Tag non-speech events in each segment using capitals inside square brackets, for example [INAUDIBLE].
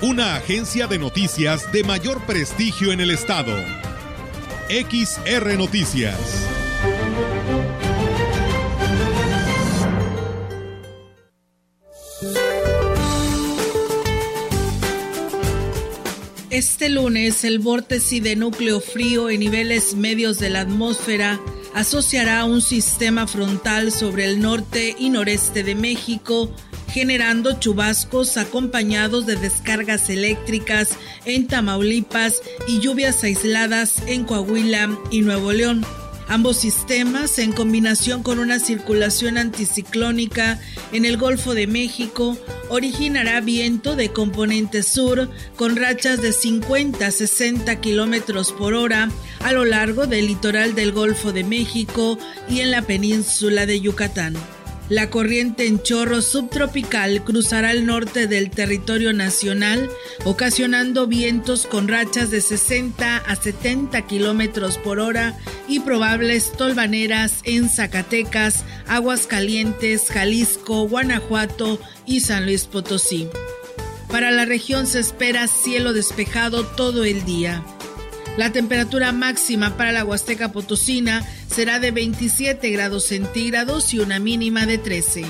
una agencia de noticias de mayor prestigio en el estado. XR Noticias. Este lunes, el vórtice de núcleo frío en niveles medios de la atmósfera asociará un sistema frontal sobre el norte y noreste de México generando chubascos acompañados de descargas eléctricas en Tamaulipas y lluvias aisladas en Coahuila y Nuevo León. Ambos sistemas, en combinación con una circulación anticiclónica en el Golfo de México, originará viento de componente sur con rachas de 50 a 60 kilómetros por hora a lo largo del litoral del Golfo de México y en la península de Yucatán. La corriente en chorro subtropical cruzará el norte del territorio nacional, ocasionando vientos con rachas de 60 a 70 kilómetros por hora y probables tolvaneras en Zacatecas, Aguascalientes, Jalisco, Guanajuato y San Luis Potosí. Para la región se espera cielo despejado todo el día. La temperatura máxima para la Huasteca Potosina será de 27 grados centígrados y una mínima de 13.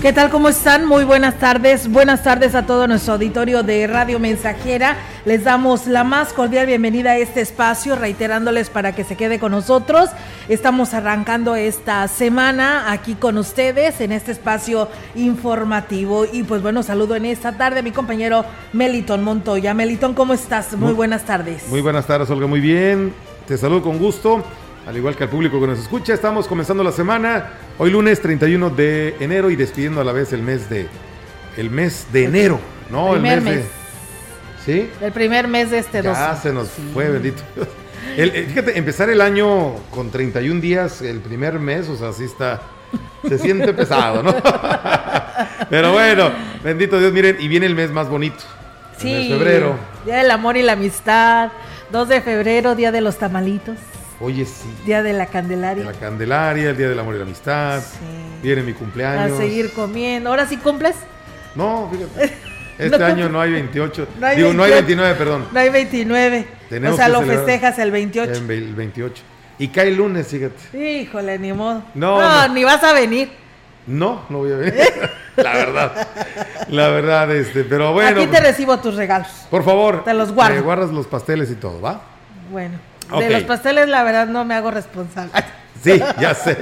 ¿Qué tal? ¿Cómo están? Muy buenas tardes. Buenas tardes a todo nuestro auditorio de Radio Mensajera. Les damos la más cordial bienvenida a este espacio, reiterándoles para que se quede con nosotros. Estamos arrancando esta semana aquí con ustedes en este espacio informativo. Y pues bueno, saludo en esta tarde a mi compañero Meliton Montoya. Meliton, ¿cómo estás? Muy, muy buenas tardes. Muy buenas tardes, Olga. Muy bien. Te saludo con gusto al igual que al público que nos escucha. Estamos comenzando la semana, hoy lunes 31 de enero y despidiendo a la vez el mes de el mes de enero, ¿no? El, mes, mes. De, ¿Sí? El primer mes de este Ya 12. se nos fue, bendito. El, el, fíjate, empezar el año con 31 días, el primer mes, o sea, sí está, se siente pesado, ¿no? [LAUGHS] Pero bueno, bendito Dios, miren, y viene el mes más bonito. Sí. El mes de febrero. Día del amor y la amistad. 2 de febrero, día de los tamalitos. Oye, sí. Día de la Candelaria. De la Candelaria, el Día del Amor y la Amistad. Sí. Viene mi cumpleaños. A seguir comiendo. ¿Ahora sí cumples? No, fíjate. [LAUGHS] Este No año no hay 28. No hay Digo, no hay 28. 29, perdón. No hay 29. Tenemos o sea, lo festejas el 28. En el 28. Y cae lunes, fíjate. Híjole, ni modo. No, no, no. ni vas a venir. No, no voy a ver. [LAUGHS] la verdad. La verdad, este. Pero bueno. Aquí te recibo tus regalos. Por favor. Te los guardo. Me guardas los pasteles y todo, ¿va? Bueno, De los pasteles la verdad no me hago responsable. Sí, ya sé.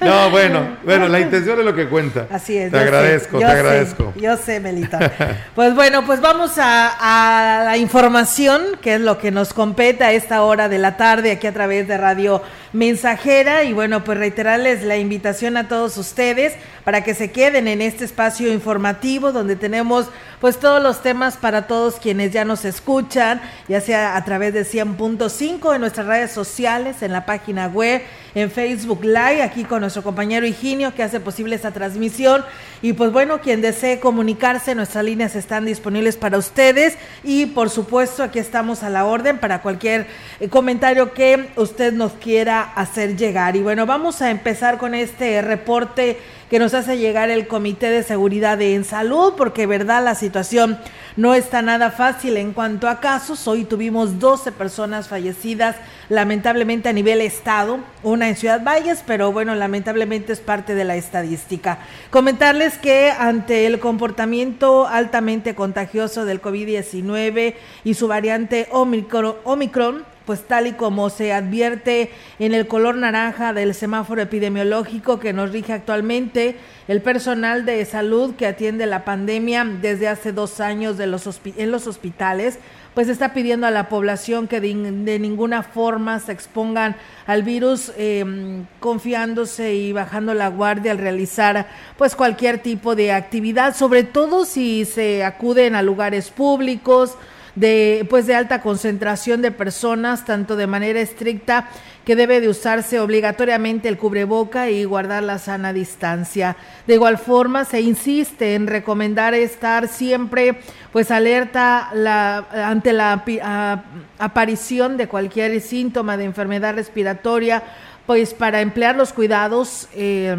No, bueno, bueno, la intención es lo que cuenta. Así es. Te sé, agradezco, te sé, agradezco. yo sé, Melita. [LAUGHS] Pues bueno, pues vamos a, a la información, que es lo que nos compete a esta hora de la tarde, aquí a través de Radio Mensajera. Y bueno, pues reiterarles la invitación a todos ustedes para que se queden en este espacio informativo donde tenemos pues todos los temas para todos quienes ya nos escuchan, ya sea a través de 100.5 en nuestras redes sociales, en la página web, en Facebook Live, aquí con nuestro compañero Higinio que hace posible esta transmisión. Y pues bueno, quien desee comunicarse, nuestras líneas están disponibles para ustedes y por supuesto aquí estamos a la orden para cualquier eh, comentario que usted nos quiera hacer llegar. Y bueno, vamos a empezar con este reporte que nos hace llegar el Comité de Seguridad en Salud, porque verdad la situación no está nada fácil en cuanto a casos. Hoy tuvimos 12 personas fallecidas, lamentablemente a nivel estado, una en Ciudad Valles, pero bueno, lamentablemente es parte de la estadística. Comentarles que ante el comportamiento altamente contagioso del COVID-19 y su variante Omicron, Omicron pues tal y como se advierte en el color naranja del semáforo epidemiológico que nos rige actualmente, el personal de salud que atiende la pandemia desde hace dos años en los hospitales, pues está pidiendo a la población que de, ninguna forma se expongan al virus, em, confiándose y bajando la guardia al realizar pues cualquier tipo de actividad, sobre todo si se acuden a lugares públicos, de pues de alta concentración de personas, tanto de manera estricta que debe de usarse obligatoriamente el cubreboca y guardar la sana distancia. De igual forma, se insiste en recomendar estar siempre pues alerta ante la aparición de cualquier síntoma de enfermedad respiratoria, pues para emplear los cuidados eh,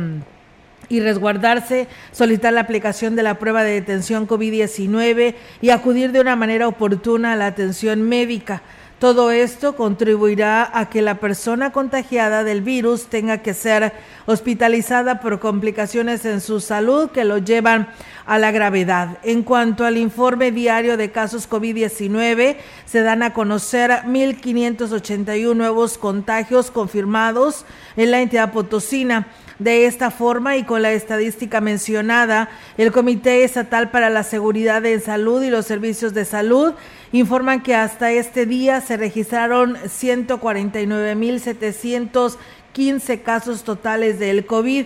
y resguardarse, solicitar la aplicación de la prueba de detención COVID-19 y acudir de una manera oportuna a la atención médica. Todo esto contribuirá a que la persona contagiada del virus tenga que ser hospitalizada por complicaciones en su salud que lo llevan a la gravedad. En cuanto al informe diario de casos COVID-19, se dan a conocer 1.581 nuevos contagios confirmados en la entidad potosina. De esta forma y con la estadística mencionada, el Comité Estatal para la Seguridad en Salud y los Servicios de Salud informan que hasta este día se registraron 149.715 casos totales del COVID.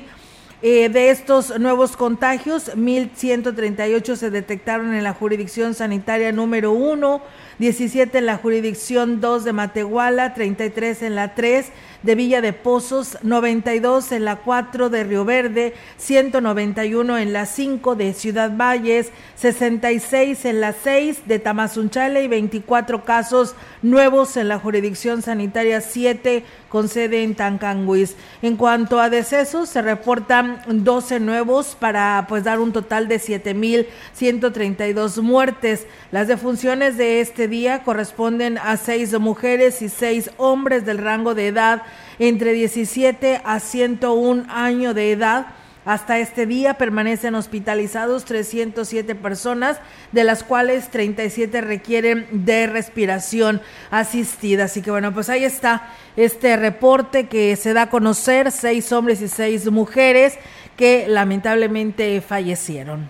Eh, de estos nuevos contagios, 1.138 se detectaron en la jurisdicción sanitaria número 1, 17 en la jurisdicción 2 de Matehuala, 33 en la 3 de Villa de Pozos, 92 en la 4 de Río Verde, 191 en la 5 de Ciudad Valles, 66 en la 6 de Tamazunchale y 24 casos nuevos en la jurisdicción sanitaria 7 con sede en Tancanguis. En cuanto a decesos, se reportan 12 nuevos para pues dar un total de 7.132 muertes. Las defunciones de este día corresponden a seis mujeres y seis hombres del rango de edad entre 17 a 101 años de edad. Hasta este día permanecen hospitalizados 307 personas, de las cuales 37 requieren de respiración asistida. Así que bueno, pues ahí está este reporte que se da a conocer, seis hombres y seis mujeres que lamentablemente fallecieron.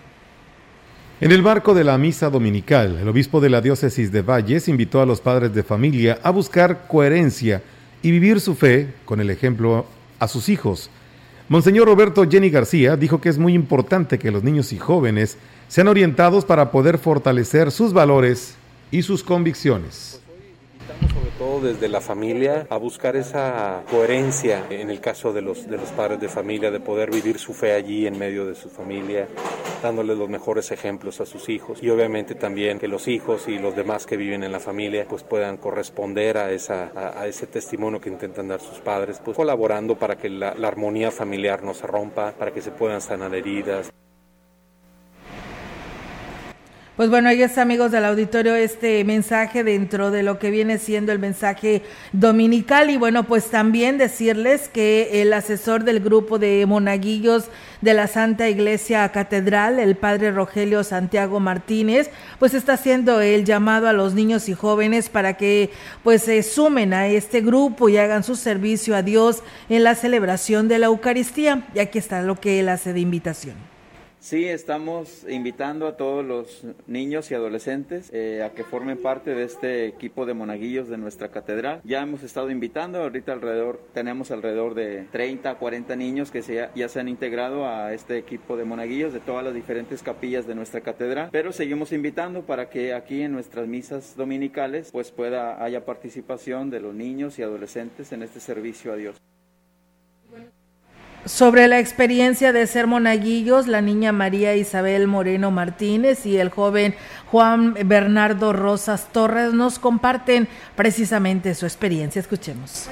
En el marco de la misa dominical, el obispo de la diócesis de Valles invitó a los padres de familia a buscar coherencia y vivir su fe con el ejemplo a sus hijos. Monseñor Roberto Jenny García dijo que es muy importante que los niños y jóvenes sean orientados para poder fortalecer sus valores y sus convicciones sobre todo desde la familia a buscar esa coherencia en el caso de los, de los padres de familia, de poder vivir su fe allí en medio de su familia, dándoles los mejores ejemplos a sus hijos y obviamente también que los hijos y los demás que viven en la familia pues puedan corresponder a, esa, a, ese testimonio que intentan dar sus padres, pues colaborando para que la, la armonía familiar no se rompa, para que se puedan sanar heridas. Pues bueno, ahí está, amigos del auditorio, este mensaje dentro de lo que viene siendo el mensaje dominical. Y bueno, pues también decirles que el asesor del grupo de monaguillos de la Santa Iglesia Catedral, el padre Rogelio Santiago Martínez, pues está haciendo el llamado a los niños y jóvenes para que pues se sumen a este grupo y hagan su servicio a Dios en la celebración de la Eucaristía. Y aquí está lo que él hace de invitación. Sí, estamos invitando a todos los niños y adolescentes eh, a que formen parte de este equipo de monaguillos de nuestra catedral. Ya hemos estado invitando, ahorita alrededor, tenemos alrededor de 30, 40 niños que se, ya se han integrado a este equipo de monaguillos de todas las diferentes capillas de nuestra catedral, pero seguimos invitando para que aquí en nuestras misas dominicales pues pueda haya participación de los niños y adolescentes en este servicio a Dios. Sobre la experiencia de ser monaguillos, la niña María Isabel Moreno Martínez y el joven Juan Bernardo Rosas Torres nos comparten precisamente su experiencia. Escuchemos.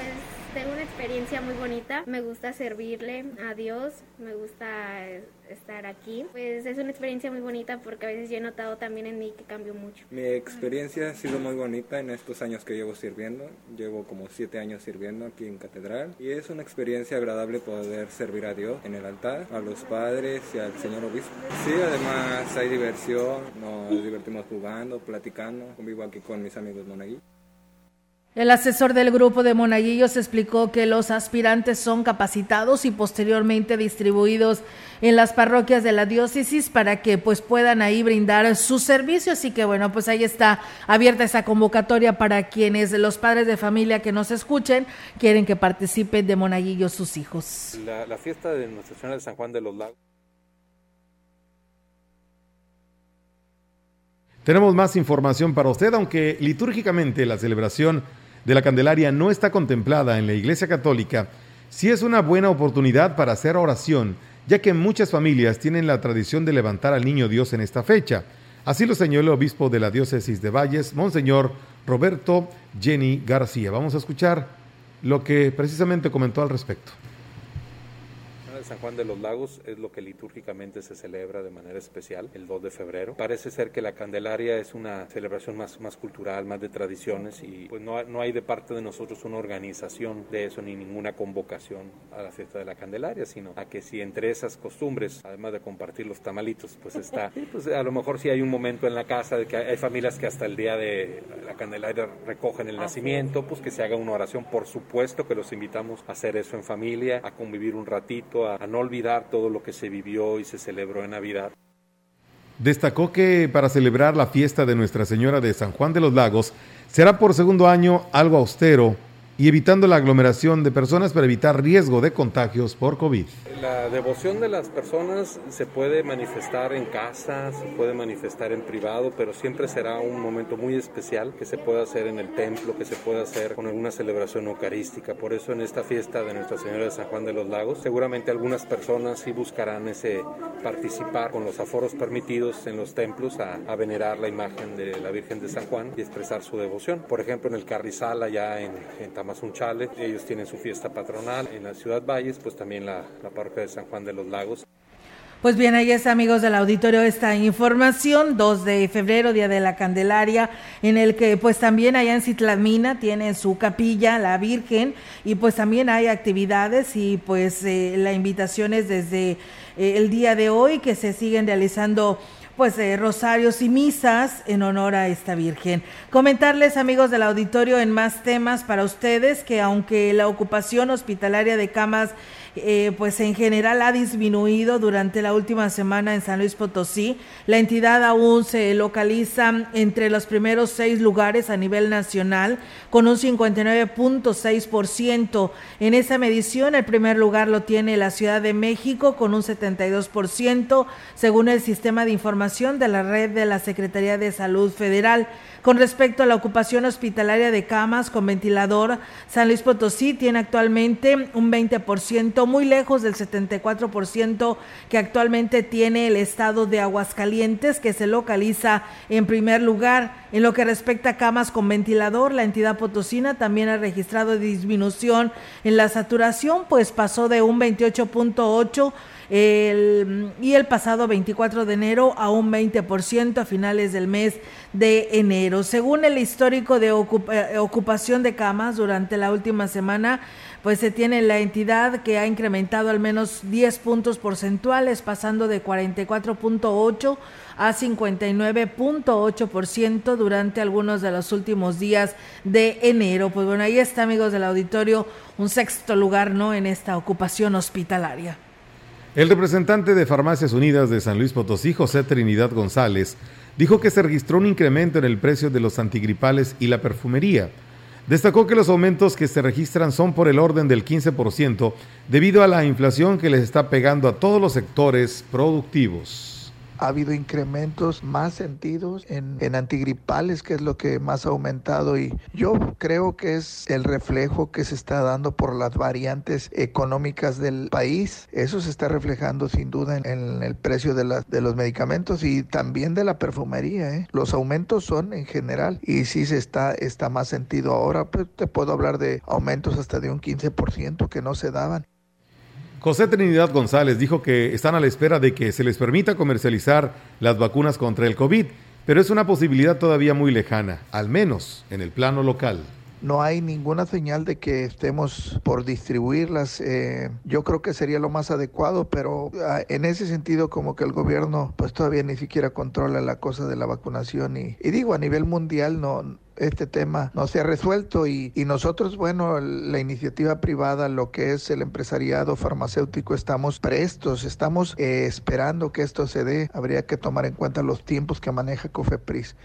Experiencia muy bonita. Me gusta servirle a Dios, me gusta estar aquí. Pues es una experiencia muy bonita porque a veces yo he notado también en mí que cambio mucho. Mi experiencia ha sido muy bonita en estos años que llevo sirviendo. Llevo como siete años sirviendo aquí en Catedral y es una experiencia agradable poder servir a Dios en el altar, a los padres y al Señor Obispo. Sí, además hay diversión, nos divertimos jugando, platicando. Convivo aquí con mis amigos monaguillos. El asesor del grupo de Monaguillos explicó que los aspirantes son capacitados y posteriormente distribuidos en las parroquias de la diócesis para que pues puedan ahí brindar su servicio. Así que bueno, pues ahí está abierta esa convocatoria para quienes los padres de familia que nos escuchen quieren que participen de Monaguillos sus hijos. La, la fiesta de Nuestra Señora de San Juan de los Lagos. Tenemos más información para usted, aunque litúrgicamente la celebración de la Candelaria no está contemplada en la Iglesia Católica, sí es una buena oportunidad para hacer oración, ya que muchas familias tienen la tradición de levantar al Niño Dios en esta fecha. Así lo señaló el obispo de la diócesis de Valles, Monseñor Roberto Jenny García. Vamos a escuchar lo que precisamente comentó al respecto. San Juan de los Lagos es lo que litúrgicamente se celebra de manera especial el 2 de febrero. Parece ser que la Candelaria es una celebración más, más cultural, más de tradiciones y pues no, no hay de parte de nosotros una organización de eso ni ninguna convocación a la fiesta de la Candelaria, sino a que si entre esas costumbres, además de compartir los tamalitos, pues está, [LAUGHS] pues a lo mejor si hay un momento en la casa de que hay familias que hasta el día de la Candelaria recogen el nacimiento, pues que se haga una oración. Por supuesto que los invitamos a hacer eso en familia, a convivir un ratito, a, a no olvidar todo lo que se vivió y se celebró en Navidad. Destacó que para celebrar la fiesta de Nuestra Señora de San Juan de los Lagos será por segundo año algo austero y evitando la aglomeración de personas para evitar riesgo de contagios por COVID. La devoción de las personas se puede manifestar en casa, se puede manifestar en privado, pero siempre será un momento muy especial que se puede hacer en el templo, que se puede hacer con alguna celebración eucarística. Por eso en esta fiesta de Nuestra Señora de San Juan de los Lagos, seguramente algunas personas sí buscarán ese participar con los aforos permitidos en los templos a, venerar la imagen de la Virgen de San Juan y expresar su devoción. Por ejemplo, en el Carrizal, allá en, en Tamazunchale, ellos tienen su fiesta patronal. En la Ciudad Valles, pues también la, la parroquia de San Juan de los Lagos. Pues bien, ahí está, amigos del auditorio, esta información, 2 de febrero, Día de la Candelaria, en el que pues también allá en Citlamina tiene su capilla, la Virgen, y pues también hay actividades y pues eh, la invitación es desde eh, el día de hoy que se siguen realizando pues eh, rosarios y misas en honor a esta Virgen. Comentarles, amigos del auditorio, en más temas para ustedes que aunque la ocupación hospitalaria de camas eh, pues en general ha disminuido durante la última semana en San Luis Potosí. La entidad aún se localiza entre los primeros seis lugares a nivel nacional con un 59.6%. En esa medición el primer lugar lo tiene la Ciudad de México con un 72% según el sistema de información de la red de la Secretaría de Salud Federal. Con respecto a la ocupación hospitalaria de camas con ventilador, San Luis Potosí tiene actualmente un 20%, muy lejos del 74% que actualmente tiene el estado de Aguascalientes, que se localiza en primer lugar. En lo que respecta a camas con ventilador, la entidad potosina también ha registrado disminución en la saturación, pues pasó de un 28.8 el, y el pasado 24 de enero a un 20% a finales del mes de enero. Según el histórico de ocupa, ocupación de camas durante la última semana, pues se tiene la entidad que ha incrementado al menos 10 puntos porcentuales, pasando de 44.8 a 59.8% durante algunos de los últimos días de enero. Pues bueno, ahí está, amigos del auditorio, un sexto lugar, ¿no? En esta ocupación hospitalaria. El representante de Farmacias Unidas de San Luis Potosí, José Trinidad González, dijo que se registró un incremento en el precio de los antigripales y la perfumería. Destacó que los aumentos que se registran son por el orden del 15% debido a la inflación que les está pegando a todos los sectores productivos ha habido incrementos más sentidos en, en, antigripales, que es lo que más ha aumentado. Y yo creo que es el reflejo que se está dando por las variantes económicas del país. Eso se está reflejando sin duda en, el precio de, la, de, los medicamentos y también de la perfumería. ¿eh? Los aumentos son en general y sí se está, está más sentido ahora. Pues te puedo hablar de aumentos hasta de un 15% que no se daban. José Trinidad González dijo que están a la espera de que se les permita comercializar las vacunas contra el COVID, pero es una posibilidad todavía muy lejana, al menos en el plano local. No hay ninguna señal de que estemos por distribuirlas. Eh, yo creo que sería lo más adecuado, pero ah, en ese sentido como que el gobierno pues todavía ni siquiera controla la cosa de la vacunación y, digo, a nivel mundial no este tema no se ha resuelto y, y, nosotros, bueno, la iniciativa privada, lo que es el empresariado farmacéutico, estamos prestos, estamos eh, esperando que esto se dé. Habría que tomar en cuenta los tiempos que maneja COFEPRIS.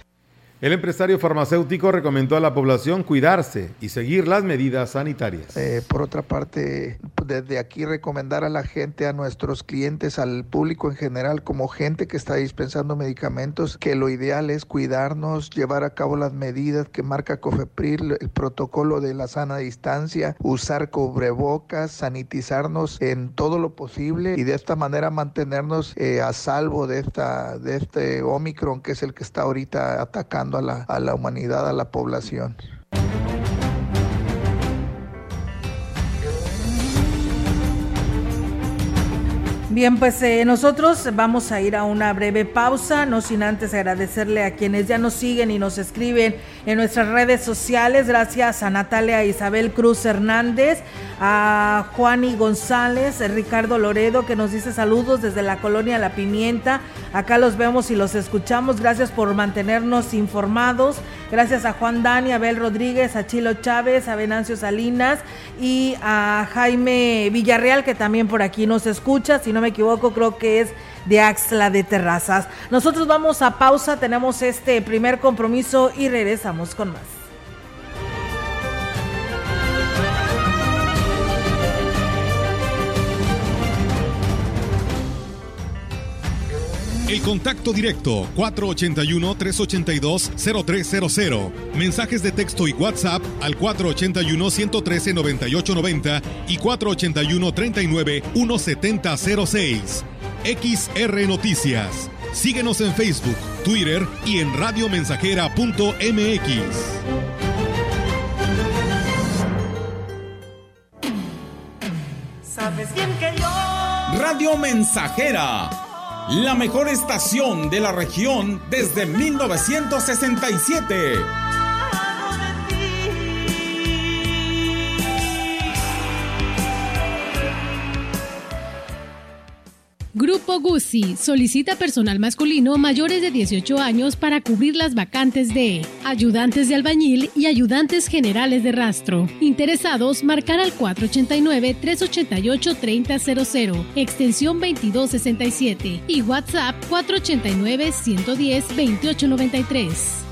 El empresario farmacéutico recomendó a la población cuidarse y seguir las medidas sanitarias. Eh, por otra parte, desde aquí recomendar a la gente, a nuestros clientes, al público en general, como gente que está dispensando medicamentos, que lo ideal es cuidarnos, llevar a cabo las medidas que marca COFEPRIL, el protocolo de la sana distancia, usar cubrebocas, sanitizarnos en todo lo posible y de esta manera mantenernos eh, a salvo de, esta, de este Omicron que es el que está ahorita atacando a la, a la humanidad, a la población. Bien, pues eh, nosotros vamos a ir a una breve pausa, no sin antes agradecerle a quienes ya nos siguen y nos escriben en nuestras redes sociales. Gracias a Natalia Isabel Cruz Hernández, a Juani González, a Ricardo Loredo, que nos dice saludos desde la colonia La Pimienta. Acá los vemos y los escuchamos. Gracias por mantenernos informados. Gracias a Juan Dani, a Abel Rodríguez, a Chilo Chávez, a Venancio Salinas y a Jaime Villarreal, que también por aquí nos escucha. Si no me equivoco, creo que es de Axla de Terrazas. Nosotros vamos a pausa, tenemos este primer compromiso y regresamos con más. El contacto directo 481-382-0300. Mensajes de texto y WhatsApp al 481-113-9890 y 481-39-1706. XR Noticias. Síguenos en Facebook, Twitter y en radiomensajera.mx. Sabes bien que yo. Radio Mensajera la mejor estación de la región desde 1967. Grupo Guzzi solicita personal masculino mayores de 18 años para cubrir las vacantes de ayudantes de albañil y ayudantes generales de rastro. Interesados, marcar al 489-388-3000, extensión 2267 y WhatsApp 489-110-2893.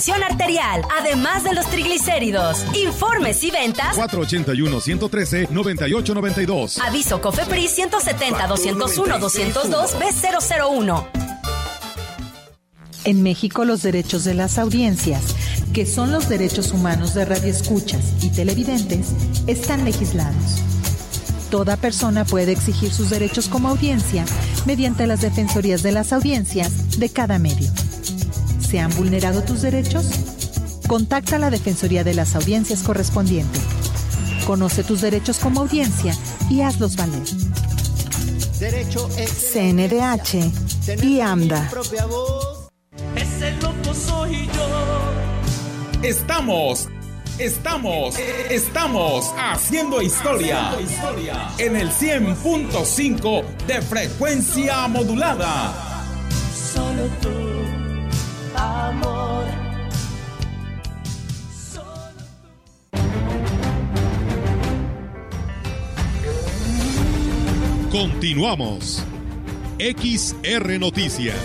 arterial, además de los triglicéridos. Informes y ventas 481-113-9892. Aviso COFEPRIS 170-201-202 B001. En México los derechos de las audiencias, que son los derechos humanos de radioescuchas y televidentes, están legislados. Toda persona puede exigir sus derechos como audiencia mediante las defensorías de las audiencias de cada medio se han vulnerado tus derechos? Contacta a la Defensoría de las Audiencias correspondiente. Conoce tus derechos como audiencia y hazlos valer. CNDH y AMDA. Estamos, estamos, estamos haciendo historia en el 100.5 de frecuencia modulada. Solo tú Continuamos. XR Noticias.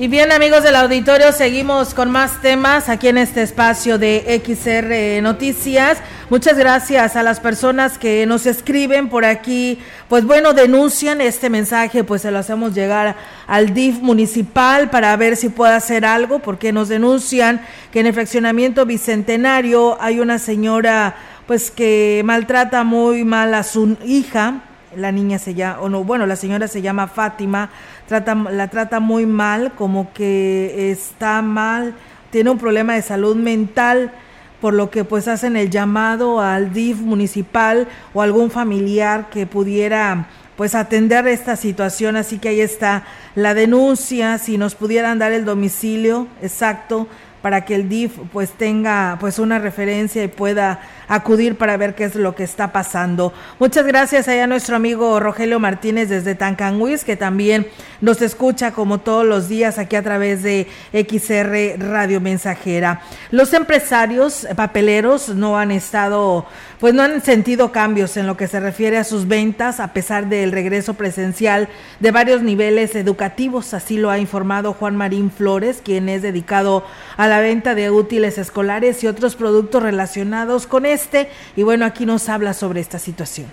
Y bien amigos del auditorio, seguimos con más temas aquí en este espacio de XR Noticias. Muchas gracias a las personas que nos escriben por aquí, pues bueno, denuncian este mensaje, pues se lo hacemos llegar al DIF municipal para ver si puede hacer algo, porque nos denuncian que en el fraccionamiento bicentenario hay una señora pues que maltrata muy mal a su hija, la niña se llama, o no, bueno, la señora se llama Fátima, trata, la trata muy mal, como que está mal, tiene un problema de salud mental, por lo que pues hacen el llamado al DIF municipal o algún familiar que pudiera pues atender esta situación, así que ahí está la denuncia, si nos pudieran dar el domicilio exacto para que el DIF pues tenga pues una referencia y pueda acudir para ver qué es lo que está pasando. Muchas gracias a nuestro amigo Rogelio Martínez desde Tancanhuis, que también nos escucha como todos los días aquí a través de XR Radio Mensajera. Los empresarios papeleros no han estado, pues no han sentido cambios en lo que se refiere a sus ventas a pesar del regreso presencial de varios niveles educativos, así lo ha informado Juan Marín Flores, quien es dedicado a la venta de útiles escolares y otros productos relacionados con este. Y bueno, aquí nos habla sobre esta situación.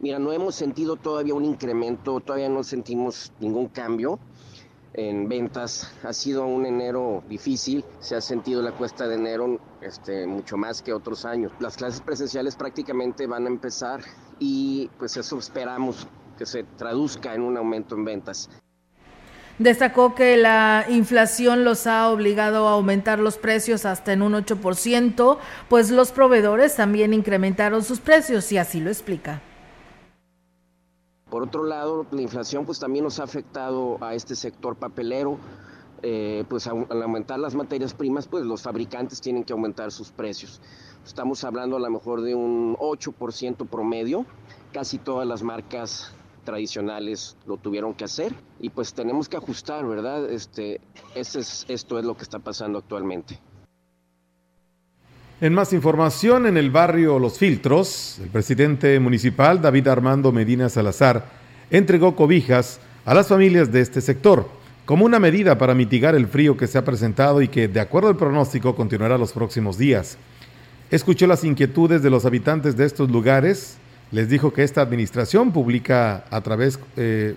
Mira, no hemos sentido todavía un incremento, todavía no sentimos ningún cambio en ventas. Ha sido un enero difícil, se ha sentido la cuesta de enero este, mucho más que otros años. Las clases presenciales prácticamente van a empezar y pues eso esperamos que se traduzca en un aumento en ventas. Destacó que la inflación los ha obligado a aumentar los precios hasta en un 8%, pues los proveedores también incrementaron sus precios y así lo explica. Por otro lado, la inflación pues también nos ha afectado a este sector papelero. Eh, pues al aumentar las materias primas, pues los fabricantes tienen que aumentar sus precios. Estamos hablando a lo mejor de un 8% promedio. Casi todas las marcas tradicionales lo tuvieron que hacer y pues tenemos que ajustar, ¿verdad? Este, es, esto es lo que está pasando actualmente. En más información, en el barrio Los Filtros, el presidente municipal David Armando Medina Salazar entregó cobijas a las familias de este sector como una medida para mitigar el frío que se ha presentado y que, de acuerdo al pronóstico, continuará los próximos días. Escuchó las inquietudes de los habitantes de estos lugares les dijo que esta administración pública a través, eh,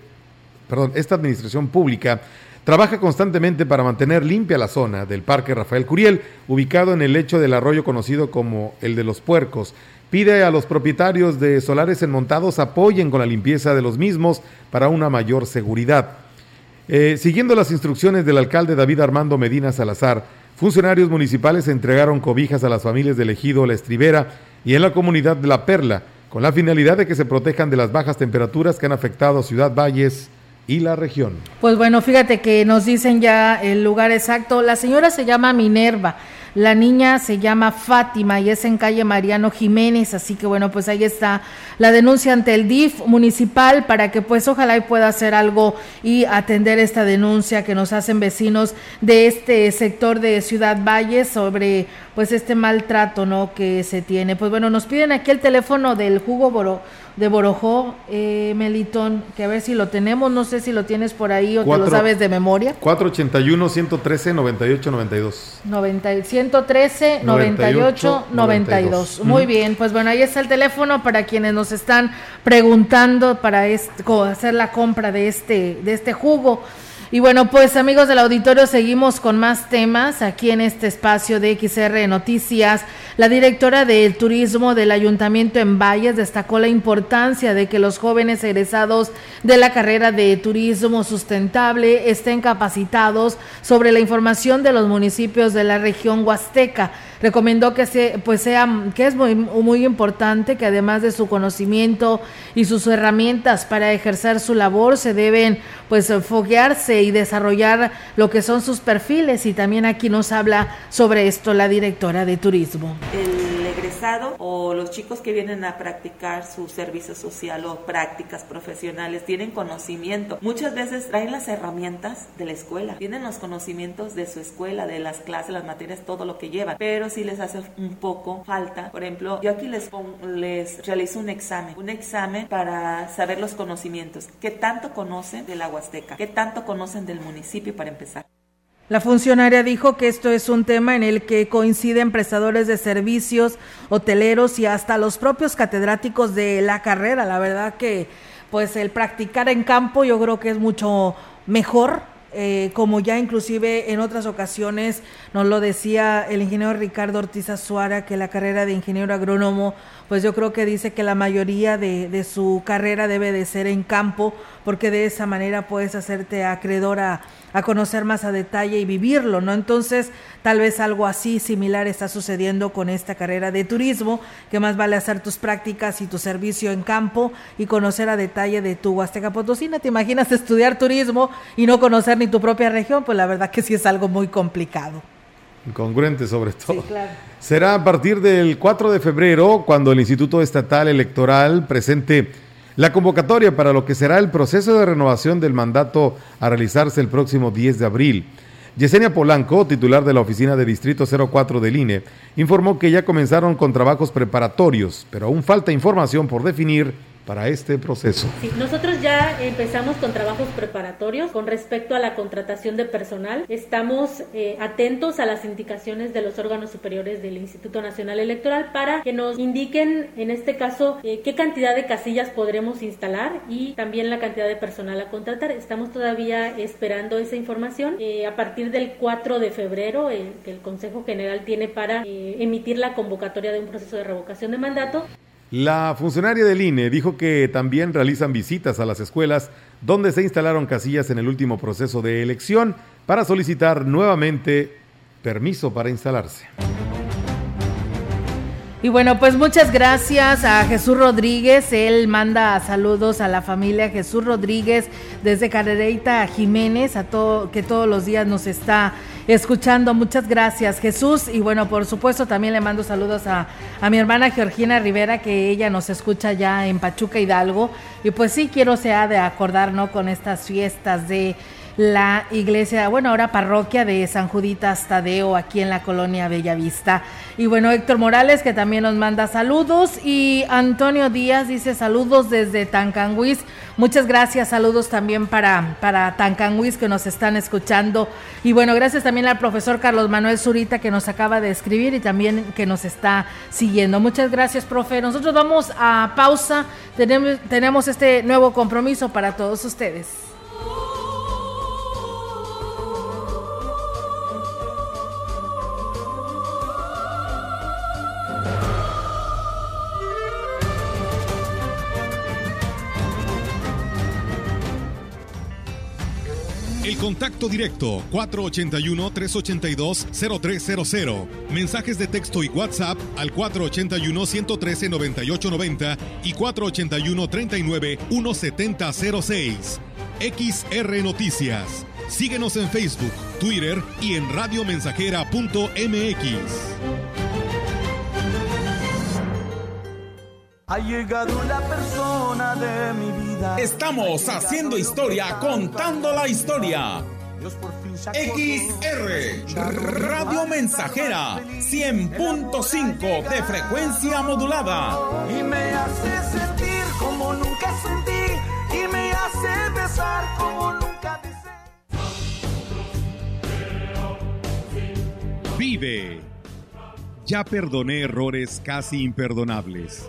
perdón, esta administración pública trabaja constantemente para mantener limpia la zona del Parque Rafael Curiel, ubicado en el lecho del arroyo conocido como el de los puercos. Pide a los propietarios de solares enmontados apoyen con la limpieza de los mismos para una mayor seguridad. Eh, siguiendo las instrucciones del alcalde David Armando Medina Salazar, funcionarios municipales entregaron cobijas a las familias del ejido La Estribera y en la comunidad de La Perla, con la finalidad de que se protejan de las bajas temperaturas que han afectado a Ciudad Valles y la región. Pues bueno, fíjate que nos dicen ya el lugar exacto. La señora se llama Minerva. La niña se llama Fátima y es en calle Mariano Jiménez, así que bueno, pues ahí está la denuncia ante el DIF municipal para que pues ojalá y pueda hacer algo y atender esta denuncia que nos hacen vecinos de este sector de Ciudad Valle sobre pues este maltrato, ¿no? que se tiene. Pues bueno, nos piden aquí el teléfono del jugo Boro de Borojó, eh, Melitón, que a ver si lo tenemos, no sé si lo tienes por ahí o te lo sabes de memoria. 481-113-98-92. 113, 98, 92. Muy bien, pues bueno, ahí está el teléfono para quienes nos están preguntando para este, hacer la compra de este, de este jugo. Y bueno, pues amigos del auditorio, seguimos con más temas aquí en este espacio de XR Noticias. La directora del turismo del Ayuntamiento en Valles destacó la importancia de que los jóvenes egresados de la carrera de turismo sustentable estén capacitados sobre la información de los municipios de la región Huasteca recomendó que se, pues sea que es muy, muy importante que además de su conocimiento y sus herramientas para ejercer su labor se deben pues foguearse y desarrollar lo que son sus perfiles. Y también aquí nos habla sobre esto la directora de turismo. Egresado o los chicos que vienen a practicar su servicio social o prácticas profesionales tienen conocimiento. Muchas veces traen las herramientas de la escuela, tienen los conocimientos de su escuela, de las clases, las materias, todo lo que llevan, pero si les hace un poco falta. Por ejemplo, yo aquí les, les realizo un examen, un examen para saber los conocimientos, qué tanto conocen de la Huasteca, qué tanto conocen del municipio para empezar. La funcionaria dijo que esto es un tema en el que coinciden prestadores de servicios, hoteleros y hasta los propios catedráticos de la carrera. La verdad que pues el practicar en campo yo creo que es mucho mejor eh, como ya inclusive en otras ocasiones nos lo decía el ingeniero Ricardo Ortiz Azuara, que la carrera de ingeniero agrónomo, pues yo creo que dice que la mayoría de, de su carrera debe de ser en campo, porque de esa manera puedes hacerte acreedor a, a conocer más a detalle y vivirlo, ¿no? Entonces, tal vez algo así similar está sucediendo con esta carrera de turismo, que más vale hacer tus prácticas y tu servicio en campo y conocer a detalle de tu Huasteca Potosina. ¿Te imaginas estudiar turismo y no conocer ni tu propia región? Pues la verdad que sí es algo muy complicado. Congruente sobre todo. Sí, claro. Será a partir del 4 de febrero cuando el Instituto Estatal Electoral presente la convocatoria para lo que será el proceso de renovación del mandato a realizarse el próximo 10 de abril. Yesenia Polanco, titular de la oficina de Distrito 04 del INE, informó que ya comenzaron con trabajos preparatorios, pero aún falta información por definir para este proceso. Sí, nosotros ya empezamos con trabajos preparatorios con respecto a la contratación de personal. Estamos eh, atentos a las indicaciones de los órganos superiores del Instituto Nacional Electoral para que nos indiquen, en este caso, eh, qué cantidad de casillas podremos instalar y también la cantidad de personal a contratar. Estamos todavía esperando esa información. Eh, a partir del 4 de febrero, que el Consejo General tiene para emitir la convocatoria de un proceso de revocación de mandato. La funcionaria del INE dijo que también realizan visitas a las escuelas donde se instalaron casillas en el último proceso de elección para solicitar nuevamente permiso para instalarse. Y bueno, pues muchas gracias a Jesús Rodríguez. Él manda saludos a la familia Jesús Rodríguez desde Carrereita Jiménez, a todo, que todos los días nos está escuchando. Muchas gracias, Jesús. Y bueno, por supuesto, también le mando saludos a, a mi hermana Georgina Rivera, que ella nos escucha ya en Pachuca Hidalgo. Y pues sí, quiero sea de acordar, ¿no? Con estas fiestas de la iglesia, bueno, ahora parroquia de San Juditas Tadeo aquí en la colonia Bellavista. Y bueno, Héctor Morales que también nos manda saludos y Antonio Díaz dice saludos desde Tancanguis. Muchas gracias, saludos también para, para Tancanguis que nos están escuchando. Y bueno, gracias también al profesor Carlos Manuel Zurita que nos acaba de escribir y también que nos está siguiendo. Muchas gracias, profe. Nosotros vamos a pausa. Tenemos, tenemos este nuevo compromiso para todos ustedes. Contacto directo 481-382-0300. Mensajes de texto y WhatsApp al 481-113-9890 y 481-39-1706. XR Noticias. Síguenos en Facebook, Twitter y en radiomensajera.mx. Ha llegado la persona de mi vida. Estamos haciendo historia, contando la historia. XR Radio Mensajera 100.5 de frecuencia modulada. Y me hace sentir como nunca sentí. Y me hace besar como nunca besé. Vive. Ya perdoné errores casi imperdonables.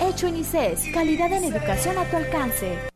hecho en ICES, calidad en educación a tu alcance.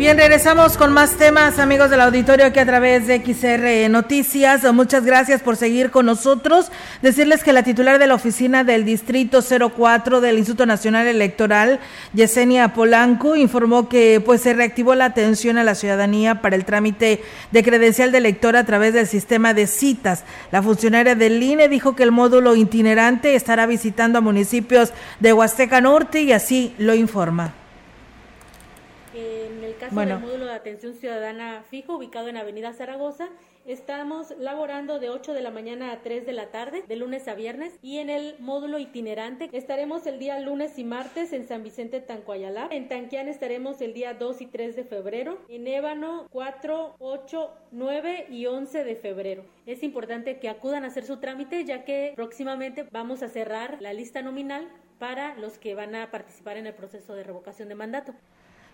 Bien, regresamos con más temas, amigos del auditorio, aquí a través de XR Noticias. Muchas gracias por seguir con nosotros. Decirles que la titular de la oficina del Distrito 04 del Instituto Nacional Electoral, Yesenia Polanco, informó que pues se reactivó la atención a la ciudadanía para el trámite de credencial de elector a través del sistema de citas. La funcionaria del INE dijo que el módulo itinerante estará visitando a municipios de Huasteca Norte y así lo informa. En el caso Bueno. del módulo de atención ciudadana fijo, ubicado en Avenida Zaragoza, estamos laborando de 8 de la mañana a 3 de la tarde, de lunes a viernes, y en el módulo itinerante estaremos el día lunes y martes en San Vicente Tancuayalá, en Tanquián estaremos el día 2 y 3 de febrero, en Ébano 4, 8, 9 y 11 de febrero. Es importante que acudan a hacer su trámite ya que próximamente vamos a cerrar la lista nominal para los que van a participar en el proceso de revocación de mandato.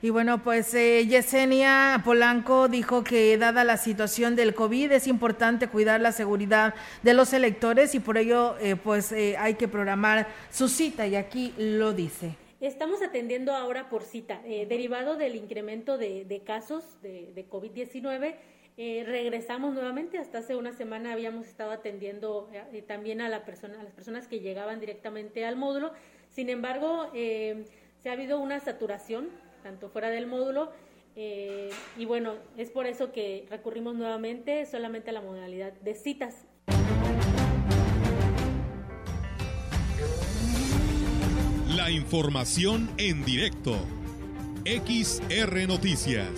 Y bueno, pues eh, Yesenia Polanco dijo que dada la situación del COVID es importante cuidar la seguridad de los electores y por ello eh, pues eh, hay que programar su cita y aquí lo dice. Estamos atendiendo ahora por cita, eh, derivado del incremento de, casos de, de COVID-19. eh, regresamos nuevamente. Hasta hace una semana habíamos estado atendiendo también a, la persona, a las personas que llegaban directamente al módulo. Sin embargo, se ha habido una saturación, tanto fuera del módulo Eh, y bueno, es por eso que recurrimos nuevamente solamente a la modalidad de citas. La información en directo. XR Noticias.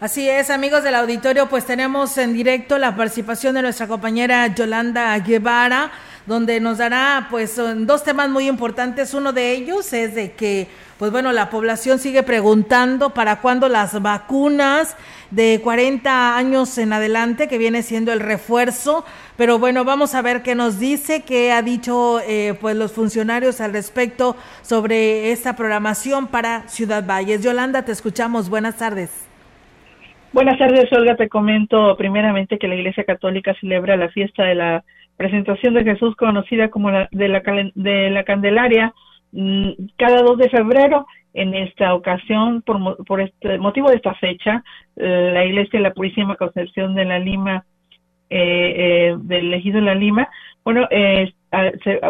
Así es, amigos del auditorio, pues tenemos en directo la participación de nuestra compañera Yolanda Guevara, donde nos dará pues dos temas muy importantes. Uno de ellos es de que pues bueno, la población sigue preguntando para cuándo las vacunas de 40 años en adelante, que viene siendo el refuerzo. Pero bueno, vamos a ver qué nos dice, qué ha dicho eh, pues los funcionarios al respecto sobre esta programación para Ciudad Valles. Yolanda, te escuchamos. Buenas tardes. Buenas tardes, Olga. Te comento primeramente que la Iglesia Católica celebra la fiesta de la presentación de Jesús, conocida como la de la, de la Candelaria, mm, cada 2 de febrero. En esta ocasión, por, por este motivo de esta fecha, la Iglesia de la Purísima Concepción de la Lima, eh, eh, del Ejido de la Lima, bueno, eh,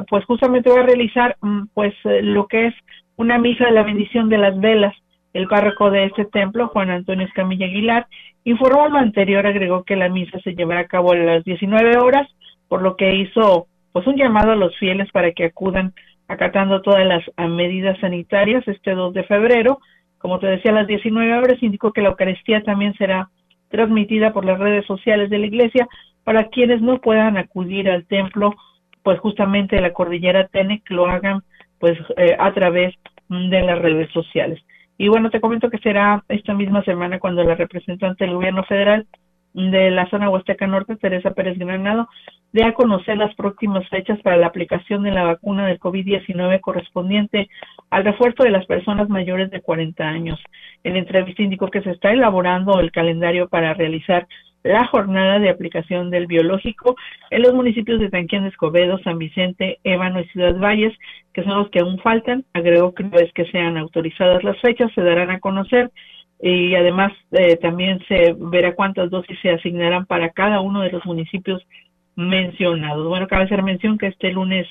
pues justamente va a realizar mm, pues lo que es una misa de la bendición de las velas el párroco de este templo, Juan Antonio Escamilla Aguilar, informó lo anterior, agregó que la misa se llevará a cabo a las 19 horas, por lo que hizo pues un llamado a los fieles para que acudan acatando todas las medidas sanitarias este 2 de febrero. Como te decía, a las 19 horas indicó que la Eucaristía también será transmitida por las redes sociales de la iglesia para quienes no puedan acudir al templo, pues justamente la cordillera Tenec lo hagan pues eh, a través de las redes sociales. Y bueno, te comento que será esta misma semana cuando la representante del gobierno federal de la zona Huasteca Norte, Teresa Pérez Granado, dé a conocer las próximas fechas para la aplicación de la vacuna del COVID-19 correspondiente al refuerzo de las personas mayores de 40 años. En entrevista indicó que se está elaborando el calendario para realizar la jornada de aplicación del biológico en los municipios de Tanquián, Escobedo, San Vicente, Ébano y Ciudad Valles, que son los que aún faltan. Agregó que una vez que sean autorizadas las fechas, se darán a conocer y además eh, también se verá cuántas dosis se asignarán para cada uno de los municipios mencionados. Bueno, cabe hacer mención que este lunes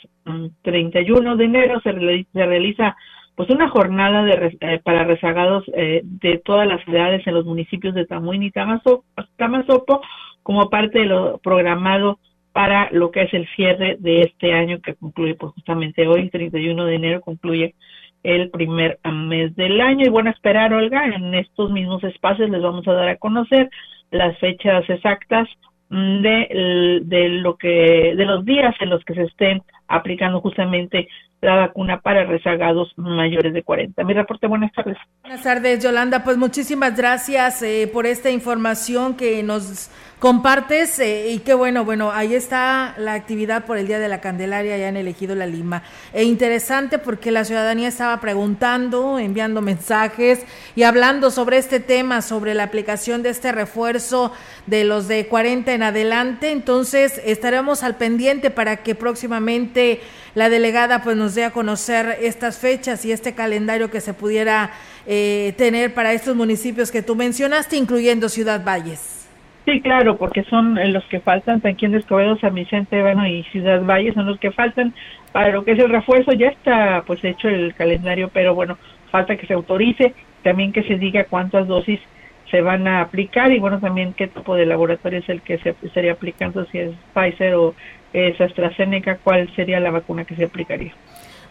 31 mm, de enero se, realiza pues una jornada de, eh, para rezagados eh, de todas las ciudades en los municipios de Tamuín y Tamazopo como parte de lo programado para lo que es el cierre de este año que concluye pues justamente hoy, el 31 de enero, concluye el primer mes del año. Y bueno, esperar, Olga, en estos mismos espacios les vamos a dar a conocer las fechas exactas de, de lo que de los días en los que se estén aplicando justamente la vacuna para rezagados mayores de 40. Mi reporte, buenas tardes. Buenas tardes, Yolanda. Pues muchísimas gracias eh, por esta información que nos compartes eh, y qué bueno, bueno, ahí está la actividad por el Día de la Candelaria, ya han elegido la Lima. E interesante porque la ciudadanía estaba preguntando, enviando mensajes y hablando sobre este tema, sobre la aplicación de este refuerzo de los de 40 en adelante. Entonces estaremos al pendiente para que próximamente la delegada pues nos dé a conocer estas fechas y este calendario que se pudiera eh, tener para estos municipios que tú mencionaste, incluyendo Ciudad Valles. Sí, claro, porque son eh, los que faltan, aquí en Escobedo, San Vicente, bueno, y Ciudad Valles son los que faltan para lo que es el refuerzo. Ya está pues hecho el calendario, pero bueno, falta que se autorice, también que se diga cuántas dosis se van a aplicar y bueno, también qué tipo de laboratorio es el que se estaría aplicando, si es Pfizer o es AstraZeneca, cuál sería la vacuna que se aplicaría.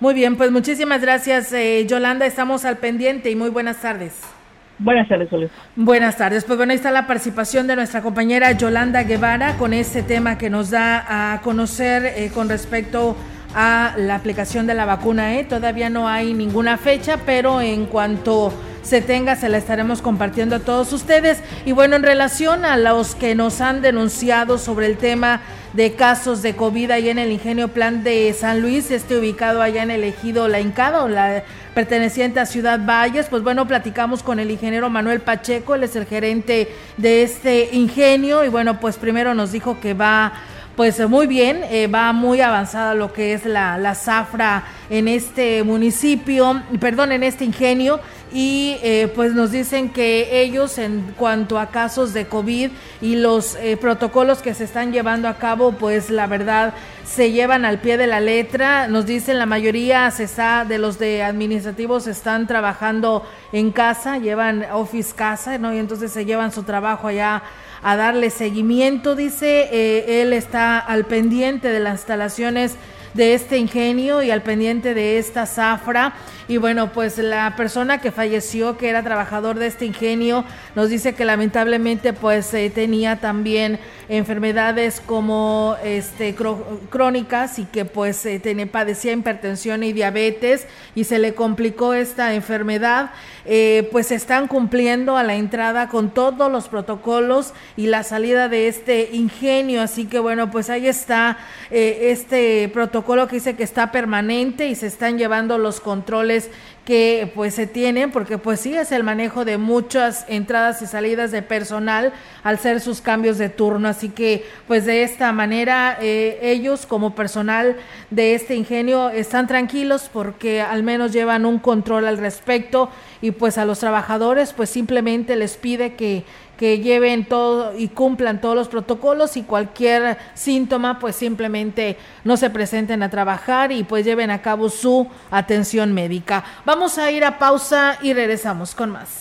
Muy bien, pues muchísimas gracias, eh, Yolanda. Estamos al pendiente y muy buenas tardes. Buenas tardes, Soledad. Buenas tardes. Pues bueno, ahí está la participación de nuestra compañera Yolanda Guevara con este tema que nos da a conocer eh, con respecto a la aplicación de la vacuna. ¿eh? Todavía no hay ninguna fecha, pero en cuanto se tenga, se la estaremos compartiendo a todos ustedes. Y bueno, en relación a los que nos han denunciado sobre el tema de casos de COVID ahí en el Ingenio Plan de San Luis, este ubicado allá en el ejido La Incada la perteneciente a Ciudad Valles, pues bueno, platicamos con el ingeniero Manuel Pacheco, él es el gerente de este ingenio y bueno, pues primero nos dijo que va pues muy bien, eh, va muy avanzada lo que es la, la zafra en este municipio, perdón, en este ingenio, y eh, pues nos dicen que ellos en cuanto a casos de COVID y los eh, protocolos que se están llevando a cabo, pues la verdad se llevan al pie de la letra. Nos dicen la mayoría se de los de administrativos están trabajando en casa, llevan office casa, ¿no? Y entonces se llevan su trabajo allá a darle seguimiento, dice, eh, él está al pendiente de las instalaciones de este ingenio y al pendiente de esta zafra. Y bueno, pues la persona que falleció, que era trabajador de este ingenio, nos dice que lamentablemente pues eh, tenía también enfermedades como este crónicas y que pues eh, tenía, padecía hipertensión y diabetes y se le complicó esta enfermedad. Eh, pues están cumpliendo a la entrada con todos los protocolos y la salida de este ingenio. Así que bueno, pues ahí está este protocolo que dice que está permanente y se están llevando los controles que pues se tienen porque pues sí es el manejo de muchas entradas y salidas de personal al ser sus cambios de turno. Así que pues de esta manera eh, ellos como personal de este ingenio están tranquilos porque al menos llevan un control al respecto y pues a los trabajadores pues simplemente les pide que que lleven todo y cumplan todos los protocolos y cualquier síntoma pues simplemente no se presenten a trabajar y pues lleven a cabo su atención médica. Vamos a ir a pausa y regresamos con más.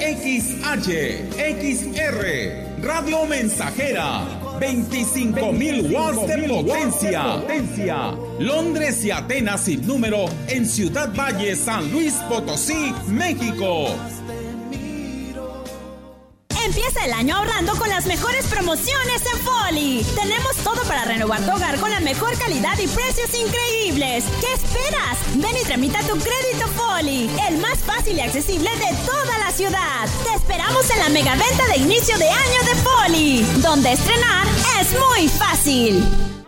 XH, XR, Radio Mensajera, 25.000 watts de potencia. potencia. Londres y Atenas sin número en Ciudad Valle, San Luis Potosí, México. Empieza el año ahorrando con las mejores promociones en Foli. Tenemos todo para renovar tu hogar con la mejor calidad y precios increíbles. ¿Qué esperas? Ven y tramita tu crédito Foli, el más fácil y accesible de toda la ciudad. Te esperamos en la mega venta de inicio de año de Foli, donde estrenar es muy fácil.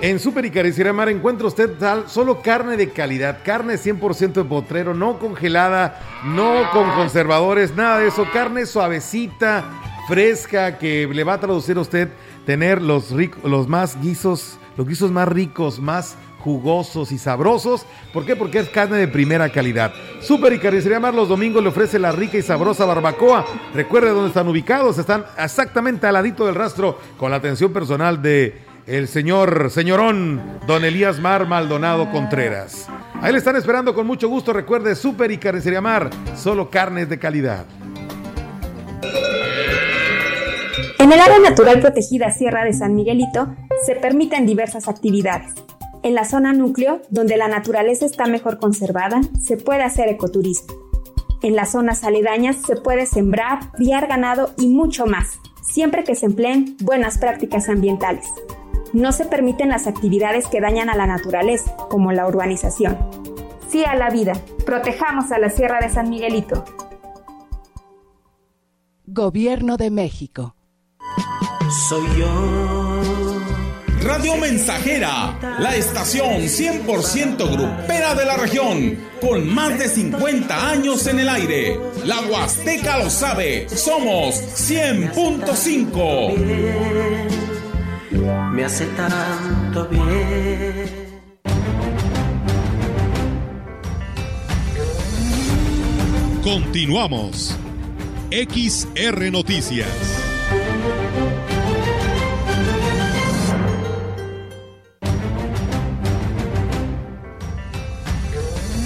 En Super y Carnicería Mar encuentra usted solo carne de calidad, carne 100% de potrero, no congelada, no con conservadores, nada de eso, carne suavecita, fresca, que le va a traducir a usted tener los, los más guisos, los guisos más ricos, más jugosos y sabrosos. ¿Por qué? Porque es carne de primera calidad. Super y Carnicería Mar los domingos le ofrece la rica y sabrosa barbacoa. Recuerde dónde están ubicados, están exactamente al ladito del rastro con la atención personal de el señor, señorón, don Elías Mar Maldonado Contreras. Ahí le están esperando con mucho gusto. Recuerde, Super y Carnicería Mar, solo carnes de calidad. En el área natural protegida Sierra de San Miguelito se permiten diversas actividades. En la zona núcleo, donde la naturaleza está mejor conservada, se puede hacer ecoturismo. En las zonas aledañas se puede sembrar, criar ganado y mucho más, siempre que se empleen buenas prácticas ambientales. No se permiten las actividades que dañan a la naturaleza, como la urbanización. Sí a la vida. Protejamos a la Sierra de San Miguelito. Gobierno de México. Soy yo. Radio Mensajera, la estación 100% grupera de la región, con más de 50 años en el aire. La Huasteca lo sabe, somos 100.5 me hace tanto bien. Continuamos. XR Noticias.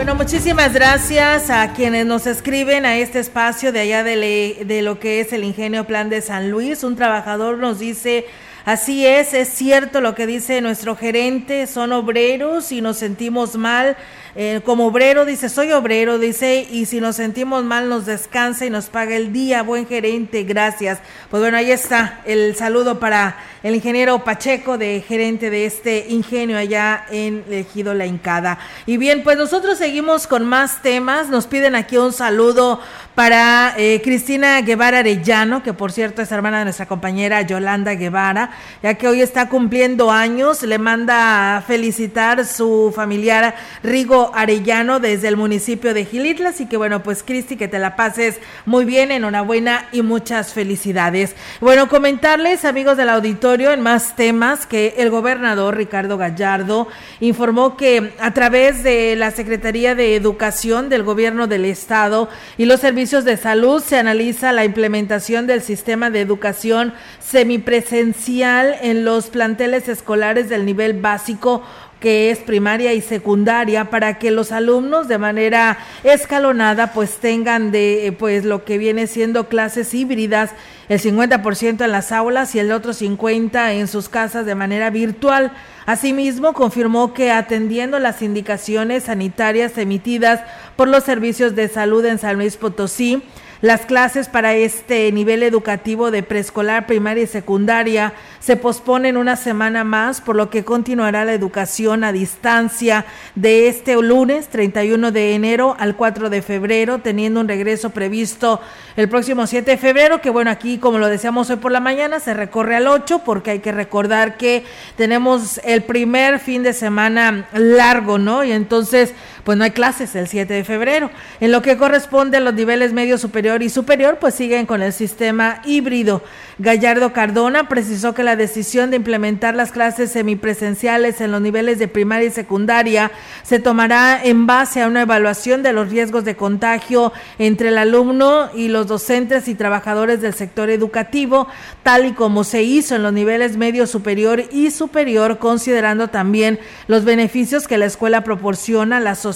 Bueno, muchísimas gracias a quienes nos escriben a este espacio de allá de, de lo que es el Ingenio Plan de San Luis. Un trabajador nos dice... Así es, es cierto lo que dice nuestro gerente, son obreros y nos sentimos mal eh, como obrero, dice, soy obrero, dice, y si nos sentimos mal nos descansa y nos paga el día, buen gerente, gracias. Pues bueno, ahí está el saludo para el ingeniero Pacheco, de gerente de este ingenio allá en Ejido La Incada. Y bien, pues nosotros seguimos con más temas, nos piden aquí un saludo para eh, Cristina Guevara Arellano, que por cierto es hermana de nuestra compañera Yolanda Guevara, ya que hoy está cumpliendo años, le manda a felicitar su familiar Rigo Arellano desde el municipio de Gilitla. Así que bueno, pues Cristi, que te la pases muy bien, enhorabuena y muchas felicidades. Bueno, comentarles, amigos del auditorio, en más temas que el gobernador Ricardo Gallardo informó que a través de la Secretaría de Educación del Gobierno del Estado y los servicios de salud se analiza la implementación del sistema de educación semipresencial en los planteles escolares del nivel básico que es primaria y secundaria para que los alumnos de manera escalonada pues tengan de pues lo que viene siendo clases híbridas el 50% en las aulas y el otro 50 en sus casas de manera virtual. Asimismo, confirmó que atendiendo las indicaciones sanitarias emitidas por los servicios de salud en San Luis Potosí, las clases para este nivel educativo de preescolar, primaria y secundaria se posponen una semana más, por lo que continuará la educación a distancia de este lunes 31 de enero al 4 de febrero, teniendo un regreso previsto el próximo 7 de febrero, que bueno, aquí como lo decíamos hoy por la mañana, se recorre al 8, porque hay que recordar que tenemos el primer fin de semana largo, ¿no? Y entonces, pues no hay clases el 7 de febrero. En lo que corresponde a los niveles medio superior y superior, pues siguen con el sistema híbrido. Gallardo Cardona precisó que la decisión de implementar las clases semipresenciales en los niveles de primaria y secundaria se tomará en base a una evaluación de los riesgos de contagio entre el alumno y los docentes y trabajadores del sector educativo, tal y como se hizo en los niveles medio superior y superior, considerando también los beneficios que la escuela proporciona a la sociedad,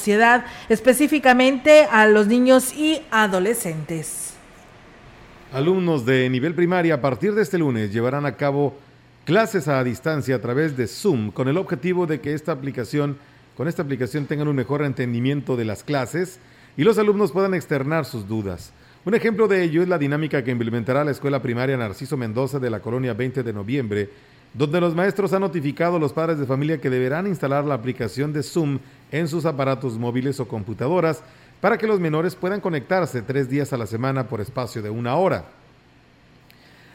específicamente a los niños y adolescentes. Alumnos de nivel primaria a partir de este lunes llevarán a cabo clases a distancia a través de Zoom con el objetivo de que esta aplicación, con esta aplicación tengan un mejor entendimiento de las clases y los alumnos puedan externar sus dudas. Un ejemplo de ello es la dinámica que implementará la Escuela Primaria Narciso Mendoza de la colonia 20 de noviembre, donde los maestros han notificado a los padres de familia que deberán instalar la aplicación de Zoom en sus aparatos móviles o computadoras para que los menores puedan conectarse tres días a la semana por espacio de una hora.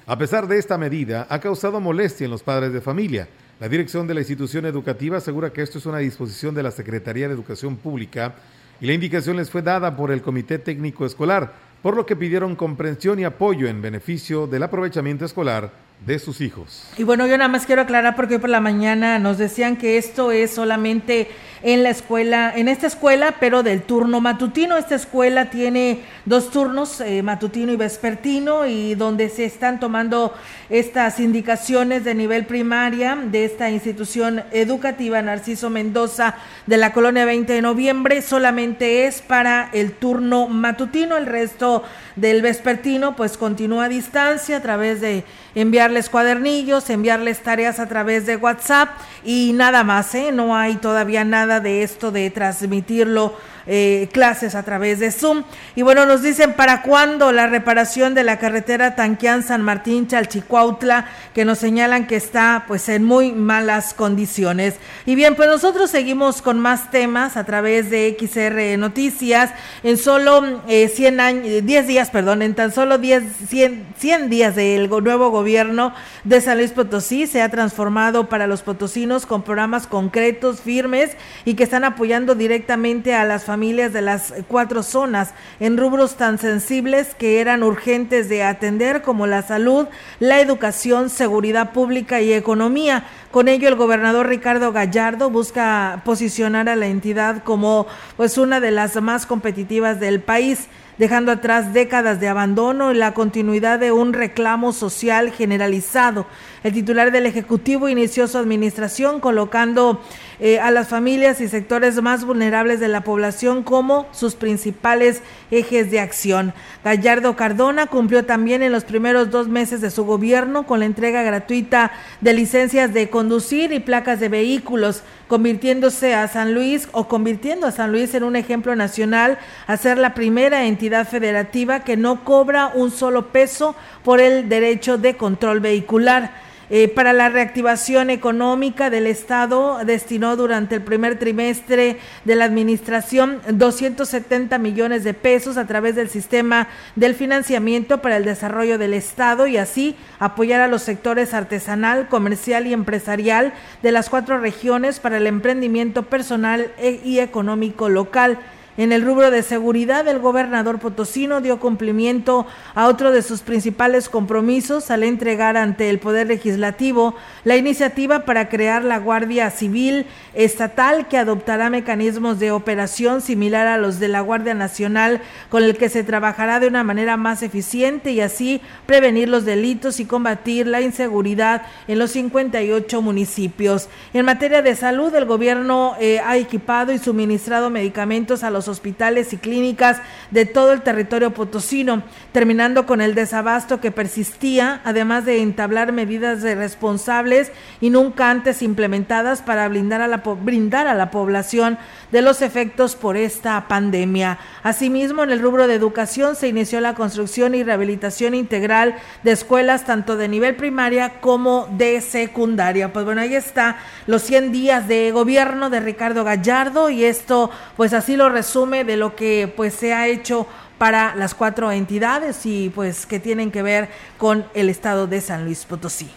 A pesar de esta medida, ha causado molestia en los padres de familia. La dirección de la institución educativa asegura que esto es una disposición de la Secretaría de Educación Pública y la indicación les fue dada por el Comité Técnico Escolar, por lo que pidieron comprensión y apoyo en beneficio del aprovechamiento escolar de sus hijos. Y bueno, yo nada más quiero aclarar porque hoy por la mañana nos decían que esto es solamente en la escuela, en esta escuela, pero del turno matutino. Esta escuela tiene dos turnos, eh, matutino y vespertino, y donde se están tomando estas indicaciones de nivel primaria de esta institución educativa Narciso Mendoza de la colonia 20 de noviembre, solamente es para el turno matutino, el resto del vespertino pues continúa a distancia a través de enviarles cuadernillos, enviarles tareas a través de WhatsApp y nada más, ¿eh? no hay todavía nada de esto de transmitirlo eh, clases a través de Zoom. Y bueno, nos dicen para cuándo la reparación de la carretera Tanquián San Martín Chalchicuautla, que nos señalan que está pues en muy malas condiciones. Y bien, pues nosotros seguimos con más temas a través de XR Noticias. En solo 100 años, 10 días, perdón, en tan solo 10, 100, 100 días del nuevo gobierno de San Luis Potosí se ha transformado para los potosinos con programas concretos, firmes y que están apoyando directamente a las familias familias de las cuatro zonas en rubros tan sensibles que eran urgentes de atender como la salud, la educación, seguridad pública y economía. Con ello, el gobernador Ricardo Gallardo busca posicionar a la entidad como pues una de las más competitivas del país. dejando atrás décadas de abandono y la continuidad de un reclamo social generalizado. El titular del Ejecutivo inició su administración colocando eh, a las familias y sectores más vulnerables de la población como sus principales ejes de acción. Gallardo Cardona cumplió también en los primeros dos meses de su gobierno con la entrega gratuita de licencias de conducir y placas de vehículos, convirtiéndose a San Luis o convirtiendo a San Luis en un ejemplo nacional a ser la primera entidad federativa que no cobra un solo peso por el derecho de control vehicular. Eh, para la reactivación económica del Estado destinó durante el primer trimestre de la administración 270 millones de pesos a través del sistema del financiamiento para el desarrollo del Estado y así apoyar a los sectores artesanal, comercial y empresarial de las cuatro regiones para el emprendimiento personal e, y económico local. En el rubro de seguridad, el gobernador potosino dio cumplimiento a otro de sus principales compromisos al entregar ante el Poder Legislativo la iniciativa para crear la Guardia Civil Estatal que adoptará mecanismos de operación similar a los de la Guardia Nacional con el que se trabajará de una manera más eficiente y así prevenir los delitos y combatir la inseguridad en los 58 municipios. En materia de salud, el gobierno eh, ha equipado y suministrado medicamentos a los hospitales y clínicas de todo el territorio potosino, terminando con el desabasto que persistía, además de entablar medidas responsables y nunca antes implementadas para blindar a la, brindar a la población de los efectos por esta pandemia. Asimismo, en el rubro de educación se inició la construcción y rehabilitación integral de escuelas tanto de nivel primaria como de secundaria. Pues bueno, ahí está los 100 días de gobierno de Ricardo Gallardo y esto pues así lo resume de lo que pues se ha hecho para las cuatro entidades y pues que tienen que ver con el estado de San Luis Potosí.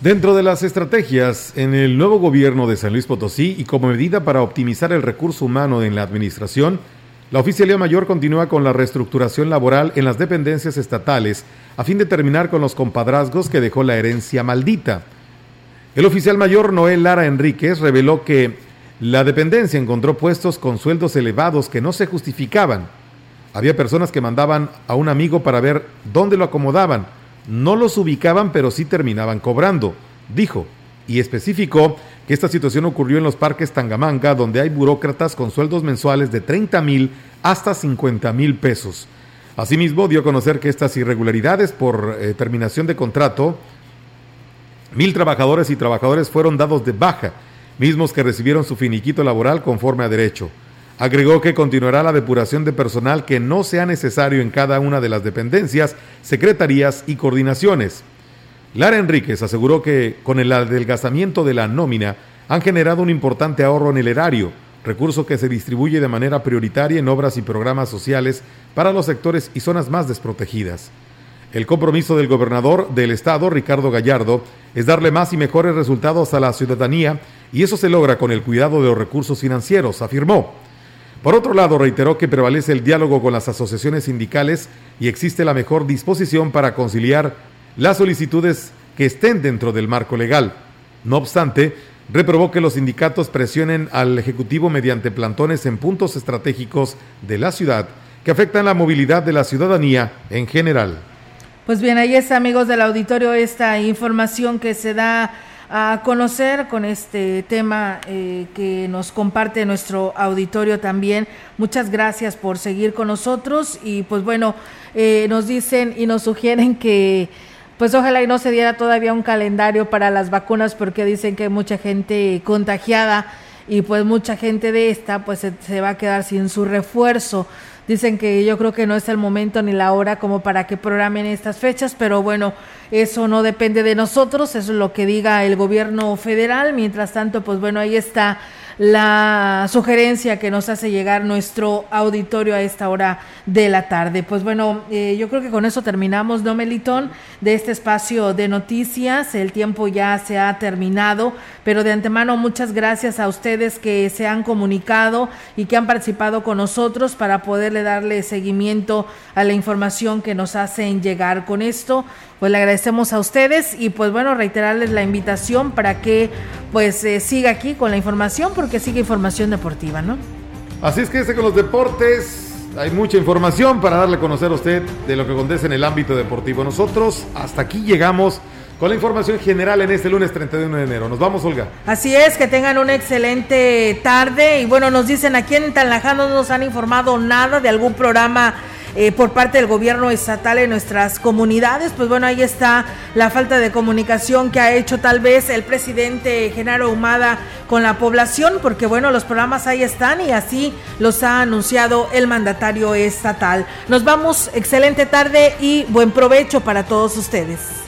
Dentro de las estrategias en el nuevo gobierno de San Luis Potosí y como medida para optimizar el recurso humano en la administración, la Oficialía Mayor continúa con la reestructuración laboral en las dependencias estatales a fin de terminar con los compadrazgos que dejó la herencia maldita. El oficial mayor Noel Lara Enríquez reveló que la dependencia encontró puestos con sueldos elevados que no se justificaban. Había personas que mandaban a un amigo para ver dónde lo acomodaban no los ubicaban, pero sí terminaban cobrando, dijo, y especificó que esta situación ocurrió en los parques Tangamanga, donde hay burócratas con sueldos mensuales de 30 mil hasta 50 mil pesos. Asimismo, dio a conocer que estas irregularidades por eh, terminación de contrato, mil trabajadores y trabajadores fueron dados de baja, mismos que recibieron su finiquito laboral conforme a derecho. Agregó que continuará la depuración de personal que no sea necesario en cada una de las dependencias, secretarías y coordinaciones. Lara Enríquez aseguró que con el adelgazamiento de la nómina han generado un importante ahorro en el erario, recurso que se distribuye de manera prioritaria en obras y programas sociales para los sectores y zonas más desprotegidas. El compromiso del gobernador del estado, Ricardo Gallardo, es darle más y mejores resultados a la ciudadanía y eso se logra con el cuidado de los recursos financieros, afirmó. Por otro lado, reiteró que prevalece el diálogo con las asociaciones sindicales y existe la mejor disposición para conciliar las solicitudes que estén dentro del marco legal. No obstante, reprobó que los sindicatos presionen al Ejecutivo mediante plantones en puntos estratégicos de la ciudad que afectan la movilidad de la ciudadanía en general. Pues bien, ahí está, amigos del auditorio, esta información que se da a conocer con este tema eh, que nos comparte nuestro auditorio también. Muchas gracias por seguir con nosotros y pues bueno, eh, nos dicen y nos sugieren que pues ojalá y no se diera todavía un calendario para las vacunas porque dicen que hay mucha gente contagiada y pues mucha gente de esta pues se va a quedar sin su refuerzo. Dicen que yo creo que no es el momento ni la hora como para que programen estas fechas, pero bueno, eso no depende de nosotros, eso es lo que diga el gobierno federal. Mientras tanto, pues bueno, ahí está la sugerencia que nos hace llegar nuestro auditorio a esta hora de la tarde. Pues bueno, eh, yo creo que con eso terminamos, ¿no, Melitón? De este espacio de noticias. El tiempo ya se ha terminado, pero de antemano muchas gracias a ustedes que se han comunicado y que han participado con nosotros para poderle darle seguimiento a la información que nos hacen llegar. Con esto, pues le agradecemos a ustedes y pues bueno, reiterarles la invitación para que pues eh, siga aquí con la información porque sigue información deportiva, ¿no? Así es que este con los deportes. hay mucha información para darle a conocer a usted de lo que acontece en el ámbito deportivo. Nosotros hasta aquí llegamos con la información general en este lunes 31 de enero. Nos vamos, Olga. Así es, que tengan una excelente tarde. Y bueno, nos dicen aquí en Tanlaján no nos han informado nada de algún programa eh, por parte del gobierno estatal en nuestras comunidades. Pues bueno, ahí está la falta de comunicación que ha hecho tal vez el presidente Genaro Humada con la población, porque bueno, los programas ahí están y así los ha anunciado el mandatario estatal. Nos vamos, excelente tarde y buen provecho para todos ustedes.